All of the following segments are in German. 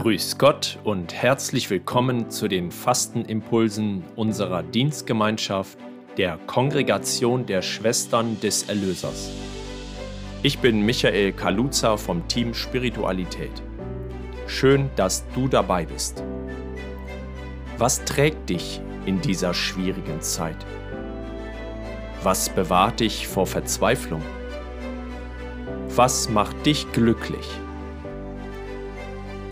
Grüß Gott und herzlich willkommen zu den Fastenimpulsen unserer Dienstgemeinschaft der Kongregation der Schwestern des Erlösers. Ich bin Michael Kaluza vom Team Spiritualität. Schön, dass du dabei bist. Was trägt dich in dieser schwierigen Zeit? Was bewahrt dich vor Verzweiflung? Was macht dich glücklich?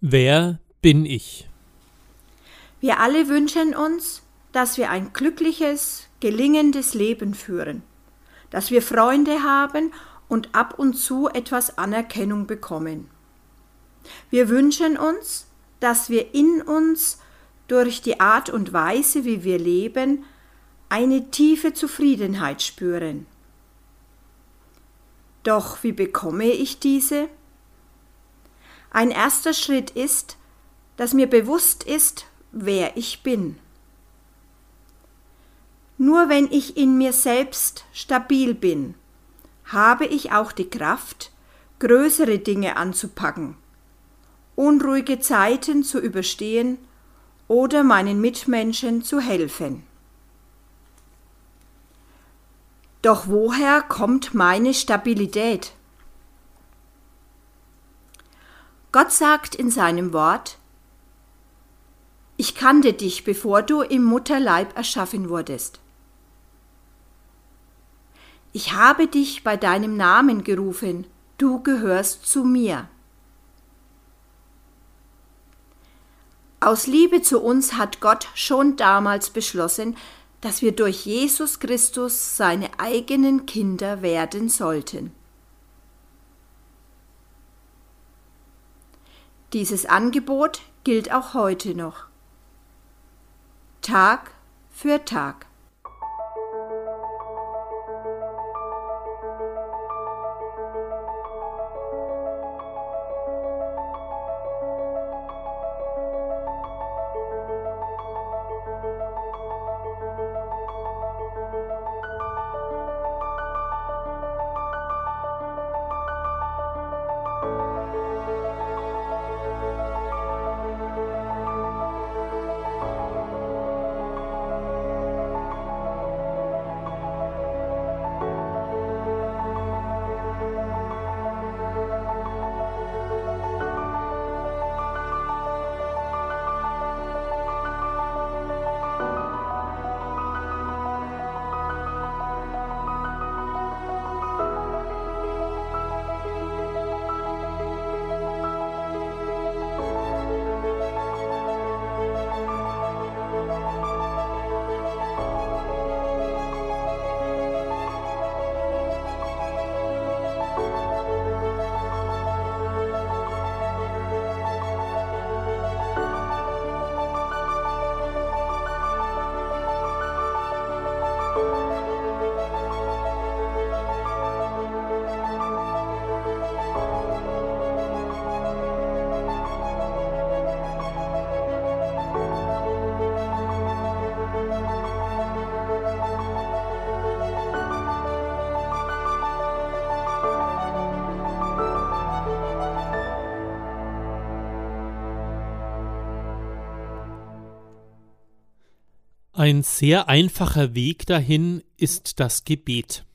Wer bin ich? Wir alle wünschen uns, dass wir ein glückliches, gelingendes Leben führen, dass wir Freunde haben und ab und zu etwas Anerkennung bekommen. Wir wünschen uns, dass wir in uns durch die Art und Weise, wie wir leben, eine tiefe Zufriedenheit spüren. Doch wie bekomme ich diese? Ein erster Schritt ist, dass mir bewusst ist, wer ich bin. Nur wenn ich in mir selbst stabil bin, habe ich auch die Kraft, größere Dinge anzupacken, unruhige Zeiten zu überstehen oder meinen Mitmenschen zu helfen. Doch woher kommt meine Stabilität? Gott sagt in seinem Wort, ich kannte dich, bevor du im Mutterleib erschaffen wurdest. Ich habe dich bei deinem Namen gerufen, du gehörst zu mir. Aus Liebe zu uns hat Gott schon damals beschlossen, dass wir durch Jesus Christus seine eigenen Kinder werden sollten. Dieses Angebot gilt auch heute noch. Tag für Tag. Ein sehr einfacher Weg dahin ist das Gebet.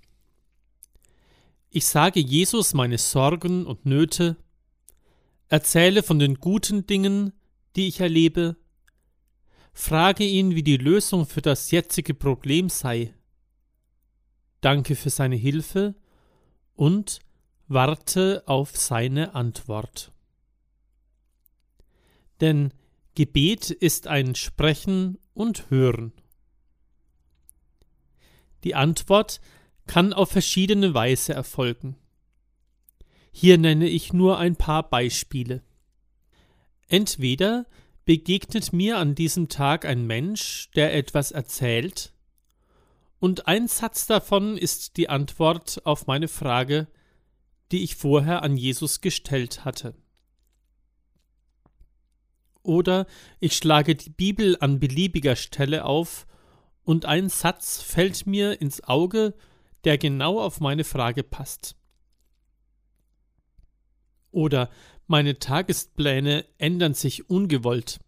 Ich sage Jesus meine Sorgen und Nöte, erzähle von den guten Dingen, die ich erlebe, frage ihn, wie die Lösung für das jetzige Problem sei, danke für seine Hilfe und warte auf seine Antwort. Denn Gebet ist ein Sprechen und Hören. Die Antwort kann auf verschiedene Weise erfolgen. Hier nenne ich nur ein paar Beispiele. Entweder begegnet mir an diesem Tag ein Mensch, der etwas erzählt, und ein Satz davon ist die Antwort auf meine Frage, die ich vorher an Jesus gestellt hatte. Oder ich schlage die Bibel an beliebiger Stelle auf, und ein Satz fällt mir ins Auge, der genau auf meine Frage passt. Oder meine Tagespläne ändern sich ungewollt.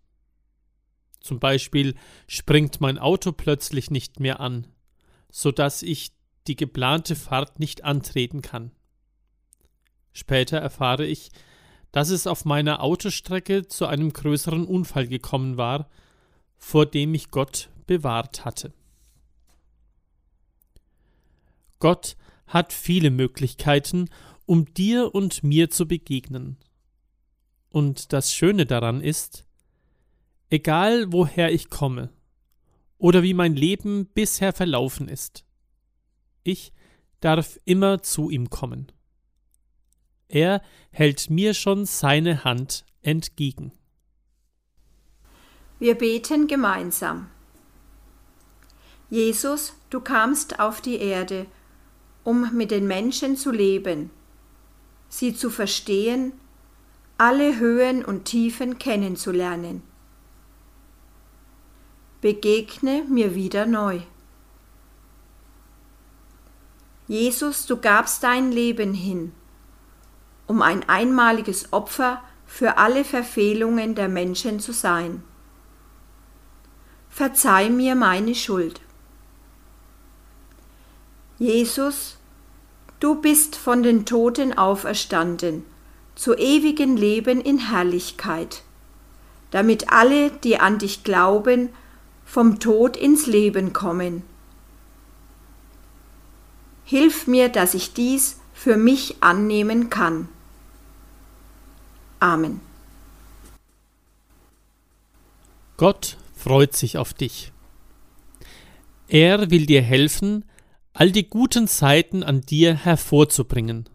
Zum Beispiel springt mein Auto plötzlich nicht mehr an, so dass ich die geplante Fahrt nicht antreten kann. Später erfahre ich, dass es auf meiner Autostrecke zu einem größeren Unfall gekommen war, vor dem mich Gott bewahrt hatte. Gott hat viele Möglichkeiten, um dir und mir zu begegnen. Und das Schöne daran ist, egal woher ich komme oder wie mein Leben bisher verlaufen ist, ich darf immer zu ihm kommen. Er hält mir schon seine Hand entgegen. Wir beten gemeinsam. Jesus, du kamst auf die Erde, um mit den Menschen zu leben, sie zu verstehen, alle Höhen und Tiefen kennenzulernen. Begegne mir wieder neu. Jesus, du gabst dein Leben hin, um ein einmaliges Opfer für alle Verfehlungen der Menschen zu sein. Verzeih mir meine Schuld. Jesus, du bist von den Toten auferstanden, zu ewigen Leben in Herrlichkeit, damit alle, die an dich glauben, vom Tod ins Leben kommen. Hilf mir, dass ich dies für mich annehmen kann. Amen. Gott freut sich auf dich. Er will dir helfen, all die guten Seiten an dir hervorzubringen.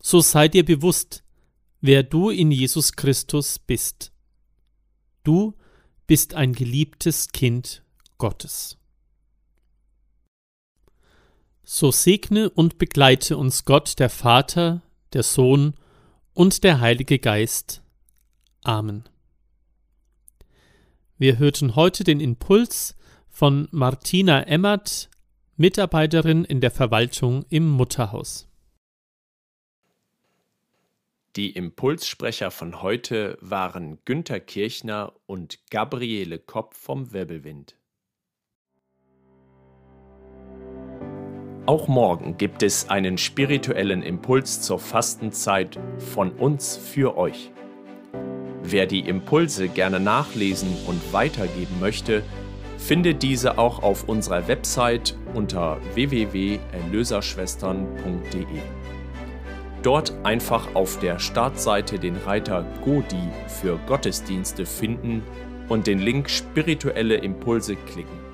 So sei dir bewusst, wer du in Jesus Christus bist. Du bist ein geliebtes Kind Gottes. So segne und begleite uns Gott, der Vater, der Sohn und der Heilige Geist. Amen. Wir hörten heute den Impuls von Martina Emmert Mitarbeiterin in der Verwaltung im Mutterhaus. Die Impulssprecher von heute waren Günter Kirchner und Gabriele Kopp vom Wirbelwind. Auch morgen gibt es einen spirituellen Impuls zur Fastenzeit von uns für euch. Wer die Impulse gerne nachlesen und weitergeben möchte, findet diese auch auf unserer Website unter www.erlöserschwestern.de. Dort einfach auf der Startseite den Reiter Godi für Gottesdienste finden und den Link Spirituelle Impulse klicken.